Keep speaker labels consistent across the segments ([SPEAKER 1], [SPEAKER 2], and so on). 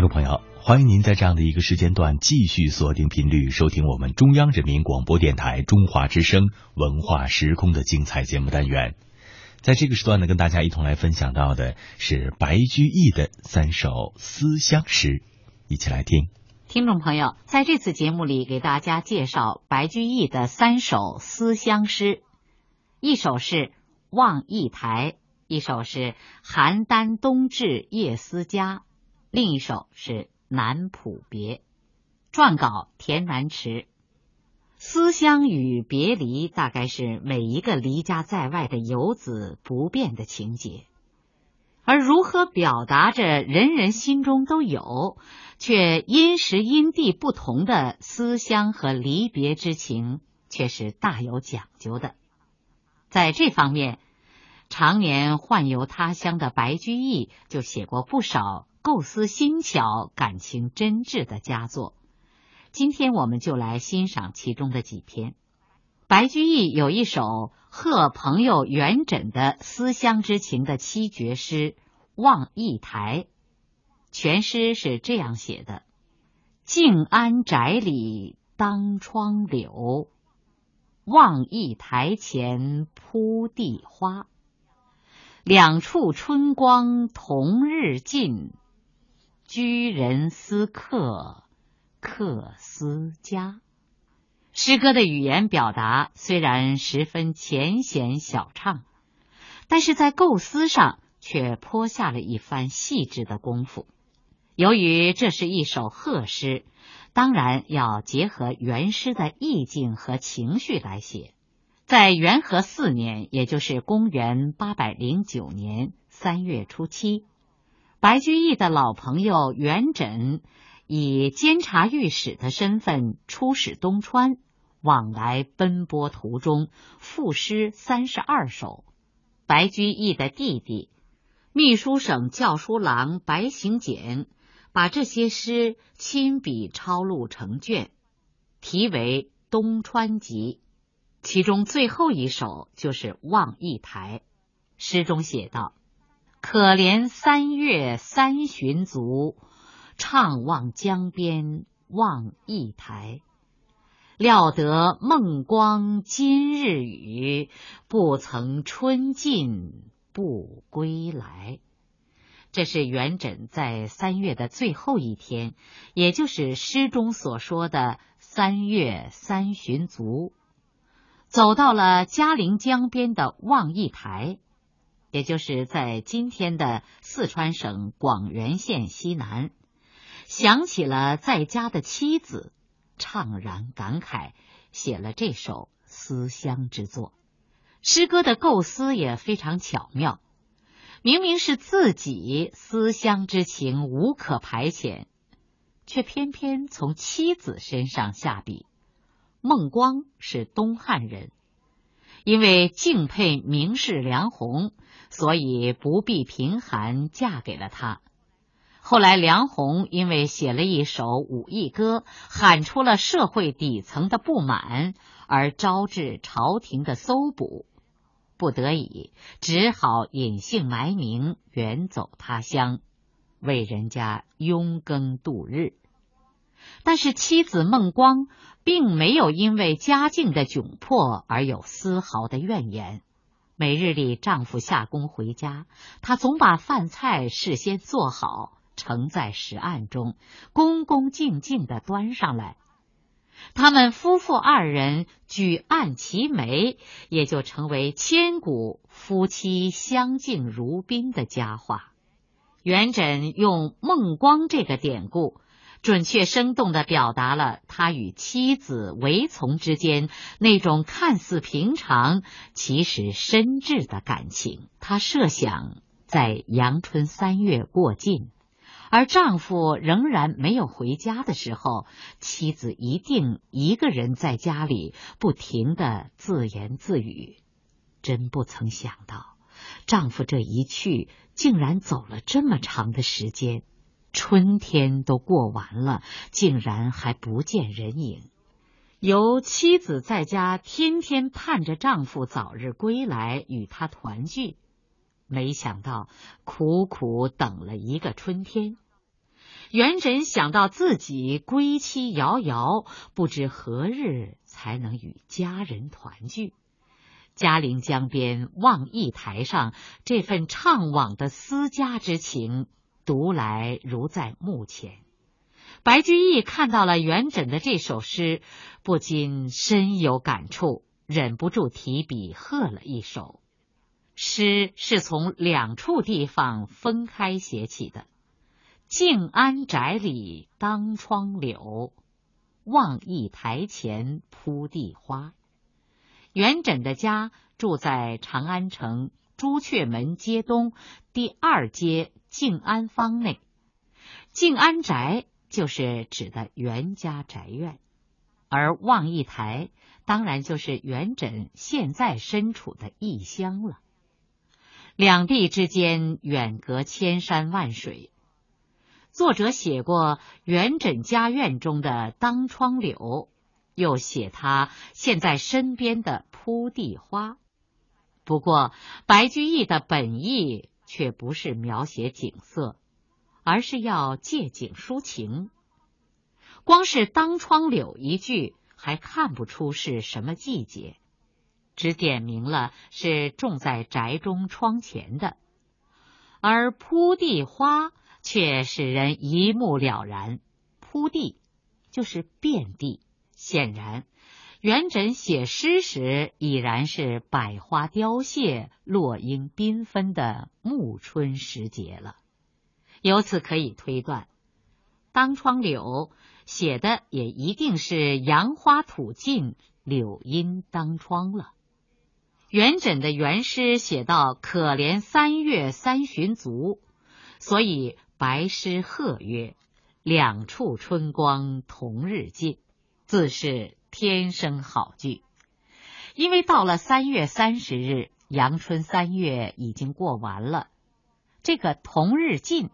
[SPEAKER 1] 听众朋友，欢迎您在这样的一个时间段继续锁定频率，收听我们中央人民广播电台中华之声文化时空的精彩节目单元。在这个时段呢，跟大家一同来分享到的是白居易的三首思乡诗，一起来听。
[SPEAKER 2] 听众朋友，在这次节目里，给大家介绍白居易的三首思乡诗，一首是《望驿台》，一首是《邯郸冬至夜思家》。另一首是《南浦别》，撰稿田南池。思乡与别离，大概是每一个离家在外的游子不变的情节。而如何表达着人人心中都有，却因时因地不同的思乡和离别之情，却是大有讲究的。在这方面，常年宦游他乡的白居易就写过不少。构思新巧、感情真挚的佳作，今天我们就来欣赏其中的几篇。白居易有一首贺朋友元稹的思乡之情的七绝诗《望驿台》，全诗是这样写的：“静安宅里当窗柳，望驿台前铺地花。两处春光同日尽。”居人思客，客思家。诗歌的语言表达虽然十分浅显小畅，但是在构思上却颇下了一番细致的功夫。由于这是一首贺诗，当然要结合原诗的意境和情绪来写。在元和四年，也就是公元八百零九年三月初七。白居易的老朋友元稹以监察御史的身份出使东川，往来奔波途中赋诗三十二首。白居易的弟弟秘书省校书郎白行简把这些诗亲笔抄录成卷，题为《东川集》，其中最后一首就是《望驿台》。诗中写道。可怜三月三旬足，怅望江边望驿台。料得孟光今日雨，不曾春尽不归来。这是元稹在三月的最后一天，也就是诗中所说的三月三旬足，走到了嘉陵江边的望驿台。也就是在今天的四川省广元县西南，想起了在家的妻子，怅然感慨，写了这首思乡之作。诗歌的构思也非常巧妙，明明是自己思乡之情无可排遣，却偏偏从妻子身上下笔。孟光是东汉人。因为敬佩名士梁鸿，所以不避贫寒嫁给了他。后来梁鸿因为写了一首武艺歌，喊出了社会底层的不满，而招致朝廷的搜捕，不得已只好隐姓埋名，远走他乡，为人家拥耕度日。但是妻子孟光并没有因为家境的窘迫而有丝毫的怨言。每日里丈夫下工回家，她总把饭菜事先做好，盛在石案中，恭恭敬敬的端上来。他们夫妇二人举案齐眉，也就成为千古夫妻相敬如宾的佳话。元稹用孟光这个典故。准确生动的表达了他与妻子韦从之间那种看似平常，其实深挚的感情。他设想在阳春三月过尽，而丈夫仍然没有回家的时候，妻子一定一个人在家里不停的自言自语。真不曾想到，丈夫这一去，竟然走了这么长的时间。春天都过完了，竟然还不见人影。由妻子在家天天盼着丈夫早日归来与他团聚，没想到苦苦等了一个春天。元稹想到自己归期遥遥，不知何日才能与家人团聚。嘉陵江边望驿台上这份怅惘的思家之情，读来如在目前。白居易看到了元稹的这首诗，不禁深有感触，忍不住提笔贺了一首。诗是从两处地方分开写起的：“静安宅里当窗柳，望驿台前铺地花。”元稹的家住在长安城朱雀门街东第二街静安坊内，静安宅就是指的袁家宅院，而望驿台当然就是元稹现在身处的异乡了。两地之间远隔千山万水。作者写过元稹家院中的当窗柳，又写他现在身边的铺地花。不过，白居易的本意却不是描写景色，而是要借景抒情。光是当窗柳一句，还看不出是什么季节。只点明了是种在宅中窗前的，而铺地花却使人一目了然。铺地就是遍地，显然元稹写诗时已然是百花凋谢、落英缤纷的暮春时节了。由此可以推断，当窗柳写的也一定是杨花吐尽，柳阴当窗了。元稹的原诗写到“可怜三月三旬足”，所以白诗贺曰：“两处春光同日尽”，自是天生好句。因为到了三月三十日，阳春三月已经过完了，这个“同日尽”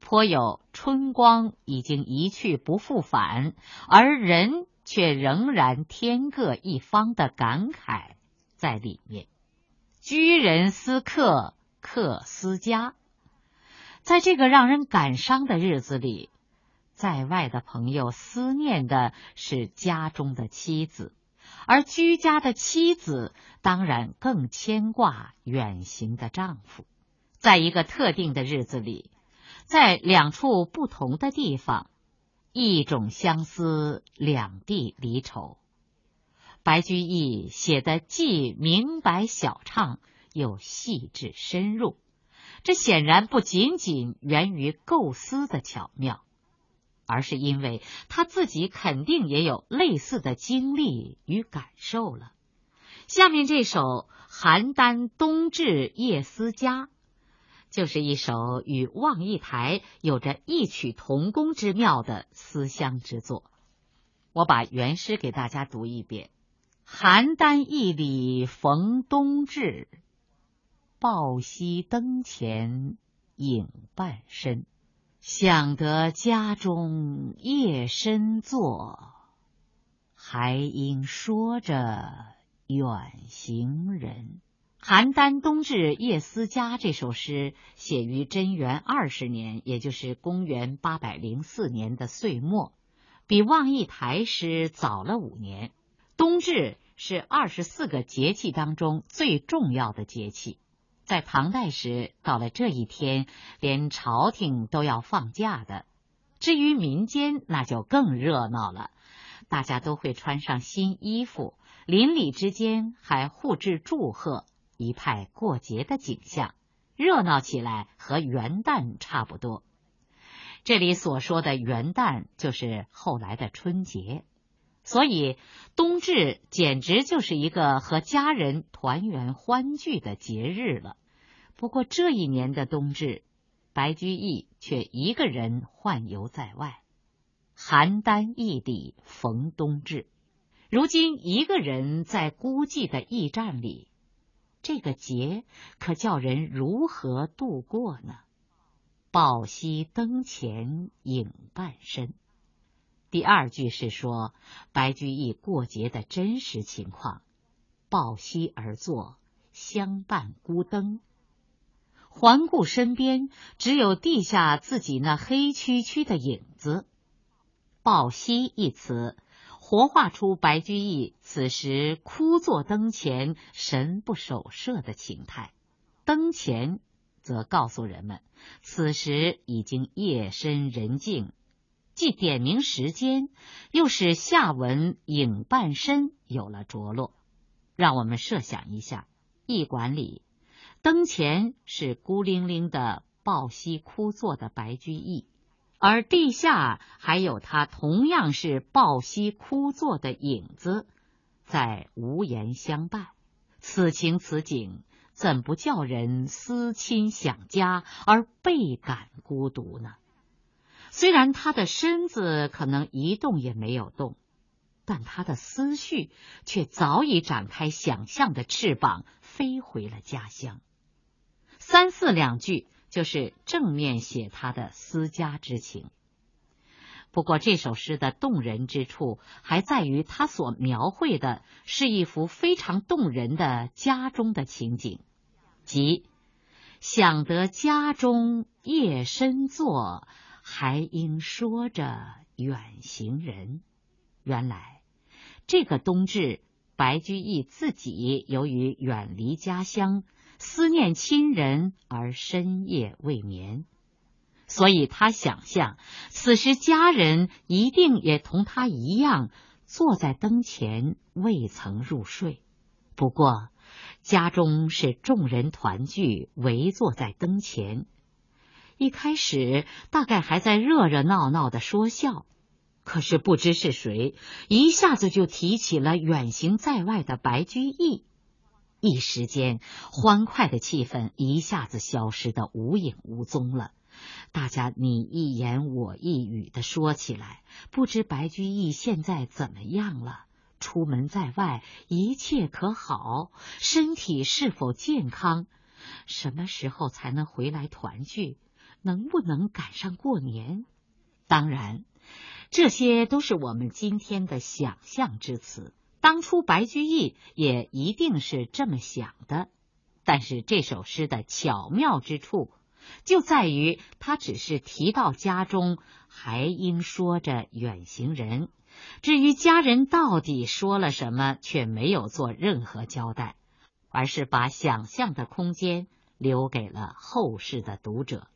[SPEAKER 2] 颇有春光已经一去不复返，而人却仍然天各一方的感慨。在里面，居人思客，客思家。在这个让人感伤的日子里，在外的朋友思念的是家中的妻子，而居家的妻子当然更牵挂远行的丈夫。在一个特定的日子里，在两处不同的地方，一种相思，两地离愁。白居易写的既明白晓畅，又细致深入，这显然不仅仅源于构思的巧妙，而是因为他自己肯定也有类似的经历与感受了。下面这首《邯郸冬至夜思家》，就是一首与望驿台有着异曲同工之妙的思乡之作。我把原诗给大家读一遍。邯郸驿里逢冬至，抱膝灯前影半身。想得家中夜深坐，还应说着远行人。《邯郸冬至夜思家》这首诗写于贞元二十年，也就是公元八百零四年的岁末，比望驿台诗早了五年。冬至是二十四个节气当中最重要的节气，在唐代时，到了这一天，连朝廷都要放假的。至于民间，那就更热闹了，大家都会穿上新衣服，邻里之间还互致祝贺，一派过节的景象，热闹起来和元旦差不多。这里所说的元旦，就是后来的春节。所以，冬至简直就是一个和家人团圆欢聚的节日了。不过，这一年的冬至，白居易却一个人宦游在外，邯郸驿里逢冬至。如今，一个人在孤寂的驿站里，这个节可叫人如何度过呢？抱膝灯前影半身。第二句是说白居易过节的真实情况，抱膝而坐，相伴孤灯。环顾身边，只有地下自己那黑黢黢的影子。抱膝一词，活画出白居易此时枯坐灯前、神不守舍的情态。灯前，则告诉人们，此时已经夜深人静。既点明时间，又使下文影半身有了着落。让我们设想一下，驿馆里灯前是孤零零的抱膝枯坐的白居易，而地下还有他同样是抱膝枯坐的影子，在无言相伴。此情此景，怎不叫人思亲想家而倍感孤独呢？虽然他的身子可能一动也没有动，但他的思绪却早已展开想象的翅膀，飞回了家乡。三四两句就是正面写他的思家之情。不过这首诗的动人之处，还在于他所描绘的是一幅非常动人的家中的情景，即想得家中夜深坐。还应说着远行人。原来这个冬至，白居易自己由于远离家乡，思念亲人而深夜未眠，所以他想象此时家人一定也同他一样坐在灯前未曾入睡。不过家中是众人团聚，围坐在灯前。一开始大概还在热热闹闹的说笑，可是不知是谁一下子就提起了远行在外的白居易，一时间欢快的气氛一下子消失的无影无踪了。大家你一言我一语的说起来，不知白居易现在怎么样了？出门在外一切可好？身体是否健康？什么时候才能回来团聚？能不能赶上过年？当然，这些都是我们今天的想象之词。当初白居易也一定是这么想的。但是这首诗的巧妙之处，就在于他只是提到家中还应说着远行人，至于家人到底说了什么，却没有做任何交代，而是把想象的空间留给了后世的读者。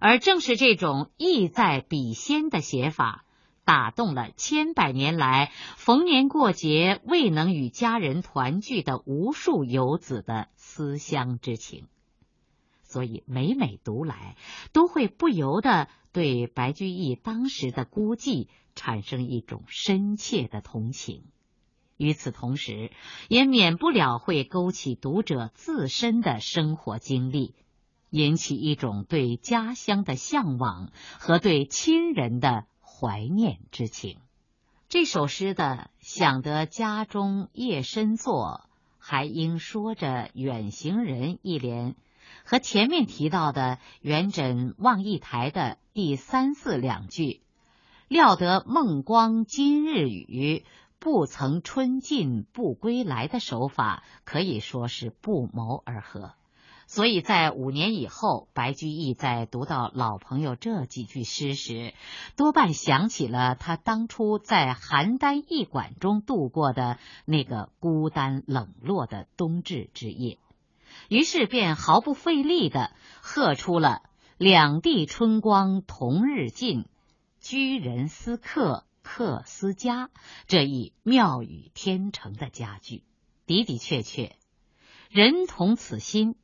[SPEAKER 2] 而正是这种意在笔先的写法，打动了千百年来逢年过节未能与家人团聚的无数游子的思乡之情，所以每每读来，都会不由得对白居易当时的孤寂产生一种深切的同情。与此同时，也免不了会勾起读者自身的生活经历。引起一种对家乡的向往和对亲人的怀念之情。这首诗的“想得家中夜深坐，还应说着远行人”一联，和前面提到的“元稹望驿台”的第三四两句“料得孟光今日雨，不曾春尽不归来”的手法，可以说是不谋而合。所以在五年以后，白居易在读到老朋友这几句诗时，多半想起了他当初在邯郸驿馆中度过的那个孤单冷落的冬至之夜，于是便毫不费力的喝出了“两地春光同日尽，居人思客，客思家”这一妙语天成的佳句。的的确确，人同此心。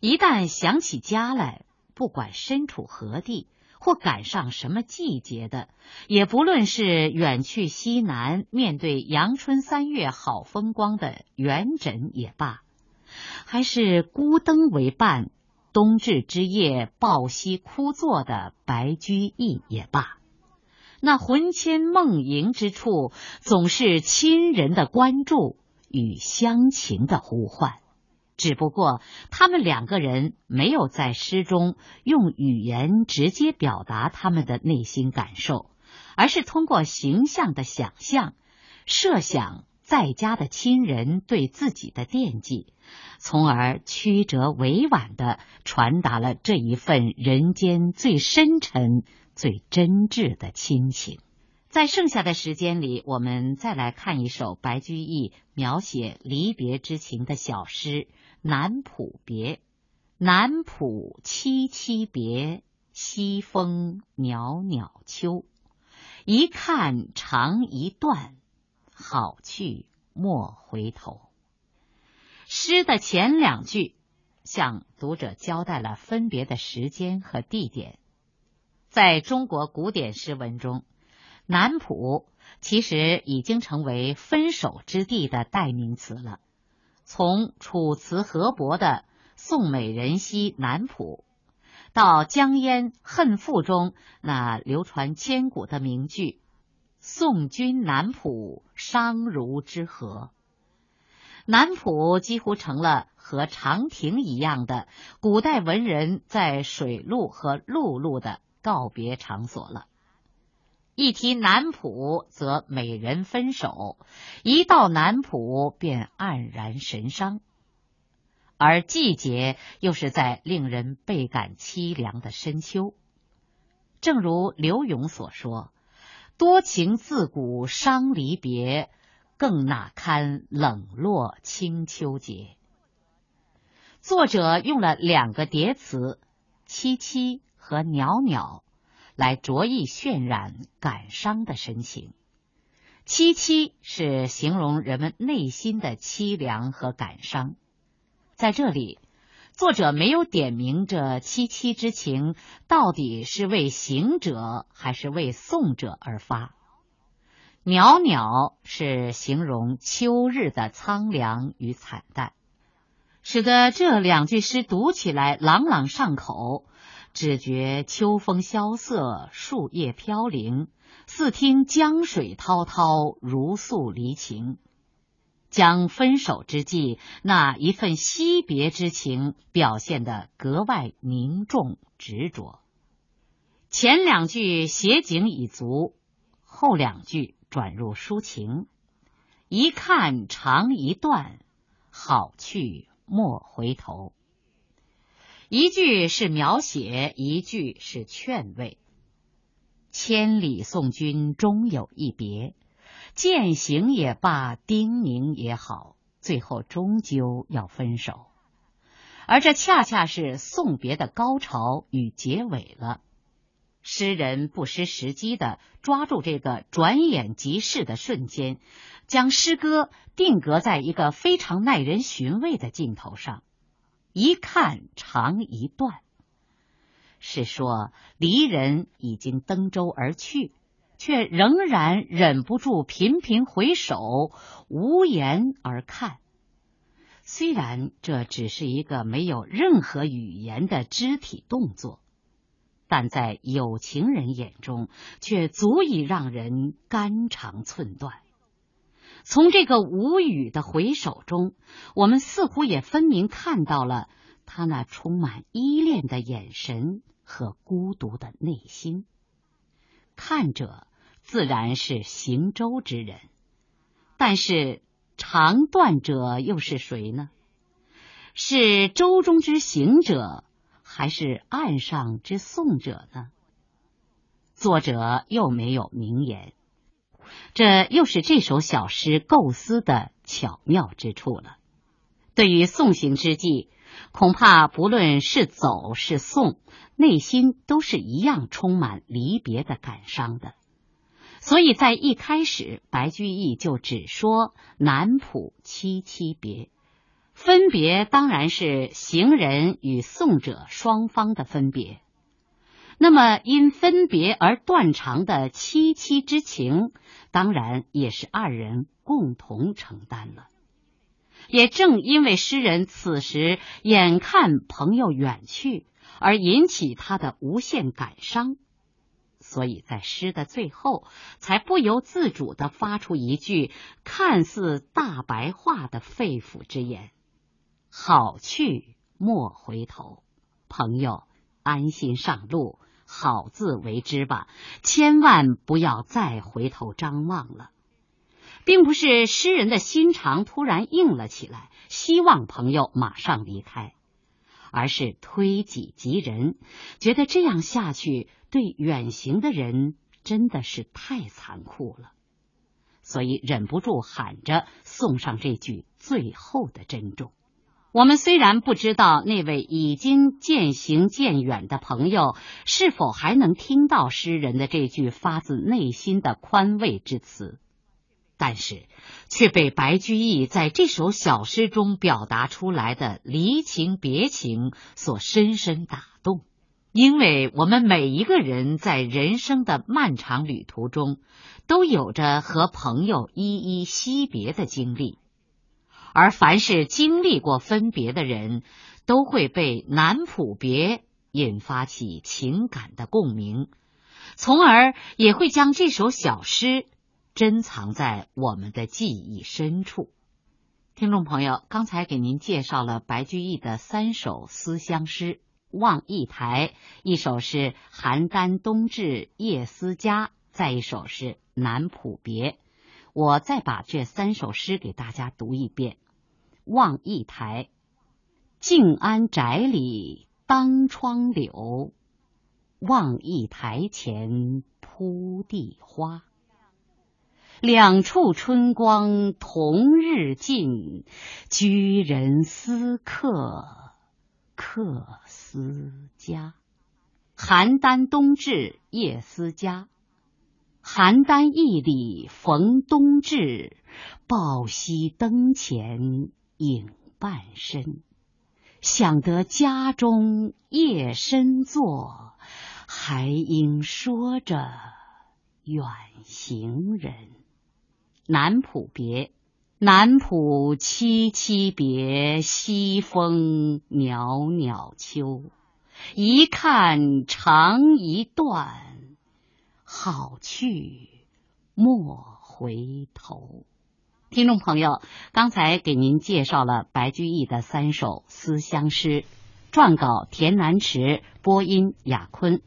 [SPEAKER 2] 一旦想起家来，不管身处何地，或赶上什么季节的，也不论是远去西南，面对阳春三月好风光的元稹也罢，还是孤灯为伴，冬至之夜抱膝枯坐的白居易也罢，那魂牵梦萦之处，总是亲人的关注与乡情的呼唤。只不过他们两个人没有在诗中用语言直接表达他们的内心感受，而是通过形象的想象，设想在家的亲人对自己的惦记，从而曲折委婉的传达了这一份人间最深沉、最真挚的亲情。在剩下的时间里，我们再来看一首白居易描写离别之情的小诗《南浦别》。南浦凄凄别，西风袅袅秋。一看长一段，好去莫回头。诗的前两句向读者交代了分别的时间和地点。在中国古典诗文中，南浦其实已经成为分手之地的代名词了。从楚辞河伯的。宋美人兮南浦，到江淹《恨赋》中那流传千古的名句“送君南浦，伤如之何”，南浦几乎成了和长亭一样的古代文人在水路和陆路的告别场所了。一提南浦，则美人分手；一到南浦，便黯然神伤。而季节又是在令人倍感凄凉的深秋，正如刘永所说：“多情自古伤离别，更哪堪冷落清秋节。”作者用了两个叠词“凄凄”和“袅袅”来着意渲染感伤的神情。凄凄是形容人们内心的凄凉和感伤。在这里，作者没有点明这凄凄之情到底是为行者还是为送者而发。袅袅是形容秋日的苍凉与惨淡，使得这两句诗读起来朗朗上口，只觉秋风萧瑟，树叶飘零，似听江水滔滔，如诉离情。将分手之际那一份惜别之情表现得格外凝重执着。前两句写景已足，后两句转入抒情。一看长一段，好去莫回头。一句是描写，一句是劝慰。千里送君终有一别。践行也罢，叮咛也好，最后终究要分手，而这恰恰是送别的高潮与结尾了。诗人不失时机的抓住这个转眼即逝的瞬间，将诗歌定格在一个非常耐人寻味的镜头上。一看长一段，是说离人已经登舟而去。却仍然忍不住频频回首，无言而看。虽然这只是一个没有任何语言的肢体动作，但在有情人眼中，却足以让人肝肠寸断。从这个无语的回首中，我们似乎也分明看到了他那充满依恋的眼神和孤独的内心。看者自然是行舟之人，但是长断者又是谁呢？是舟中之行者，还是岸上之送者呢？作者又没有明言，这又是这首小诗构思的巧妙之处了。对于送行之际，恐怕不论是走是送。内心都是一样充满离别的感伤的，所以在一开始，白居易就只说南浦凄凄别，分别当然是行人与送者双方的分别。那么因分别而断肠的凄凄之情，当然也是二人共同承担了。也正因为诗人此时眼看朋友远去。而引起他的无限感伤，所以在诗的最后，才不由自主的发出一句看似大白话的肺腑之言：“好去莫回头，朋友安心上路，好自为之吧，千万不要再回头张望了。”并不是诗人的心肠突然硬了起来，希望朋友马上离开，而是推己及人，觉得这样下去对远行的人真的是太残酷了，所以忍不住喊着送上这句最后的珍重。我们虽然不知道那位已经渐行渐远的朋友是否还能听到诗人的这句发自内心的宽慰之词。但是，却被白居易在这首小诗中表达出来的离情别情所深深打动。因为我们每一个人在人生的漫长旅途中，都有着和朋友依依惜别的经历，而凡是经历过分别的人，都会被南浦别引发起情感的共鸣，从而也会将这首小诗。珍藏在我们的记忆深处。听众朋友，刚才给您介绍了白居易的三首思乡诗，《望驿台》一首是“邯郸冬至夜思家”，再一首是《南浦别》。我再把这三首诗给大家读一遍：《望一台》，静安宅里当窗柳，望一台前铺地花。两处春光同日尽，居人思客，客思家。邯郸冬至夜思家，邯郸驿里逢冬至，抱膝灯前影半身。想得家中夜深坐，还应说着远行人。南浦别，南浦凄凄别，西风袅袅秋。一看长一段，好去莫回头。听众朋友，刚才给您介绍了白居易的三首思乡诗，撰稿田南池，播音雅坤。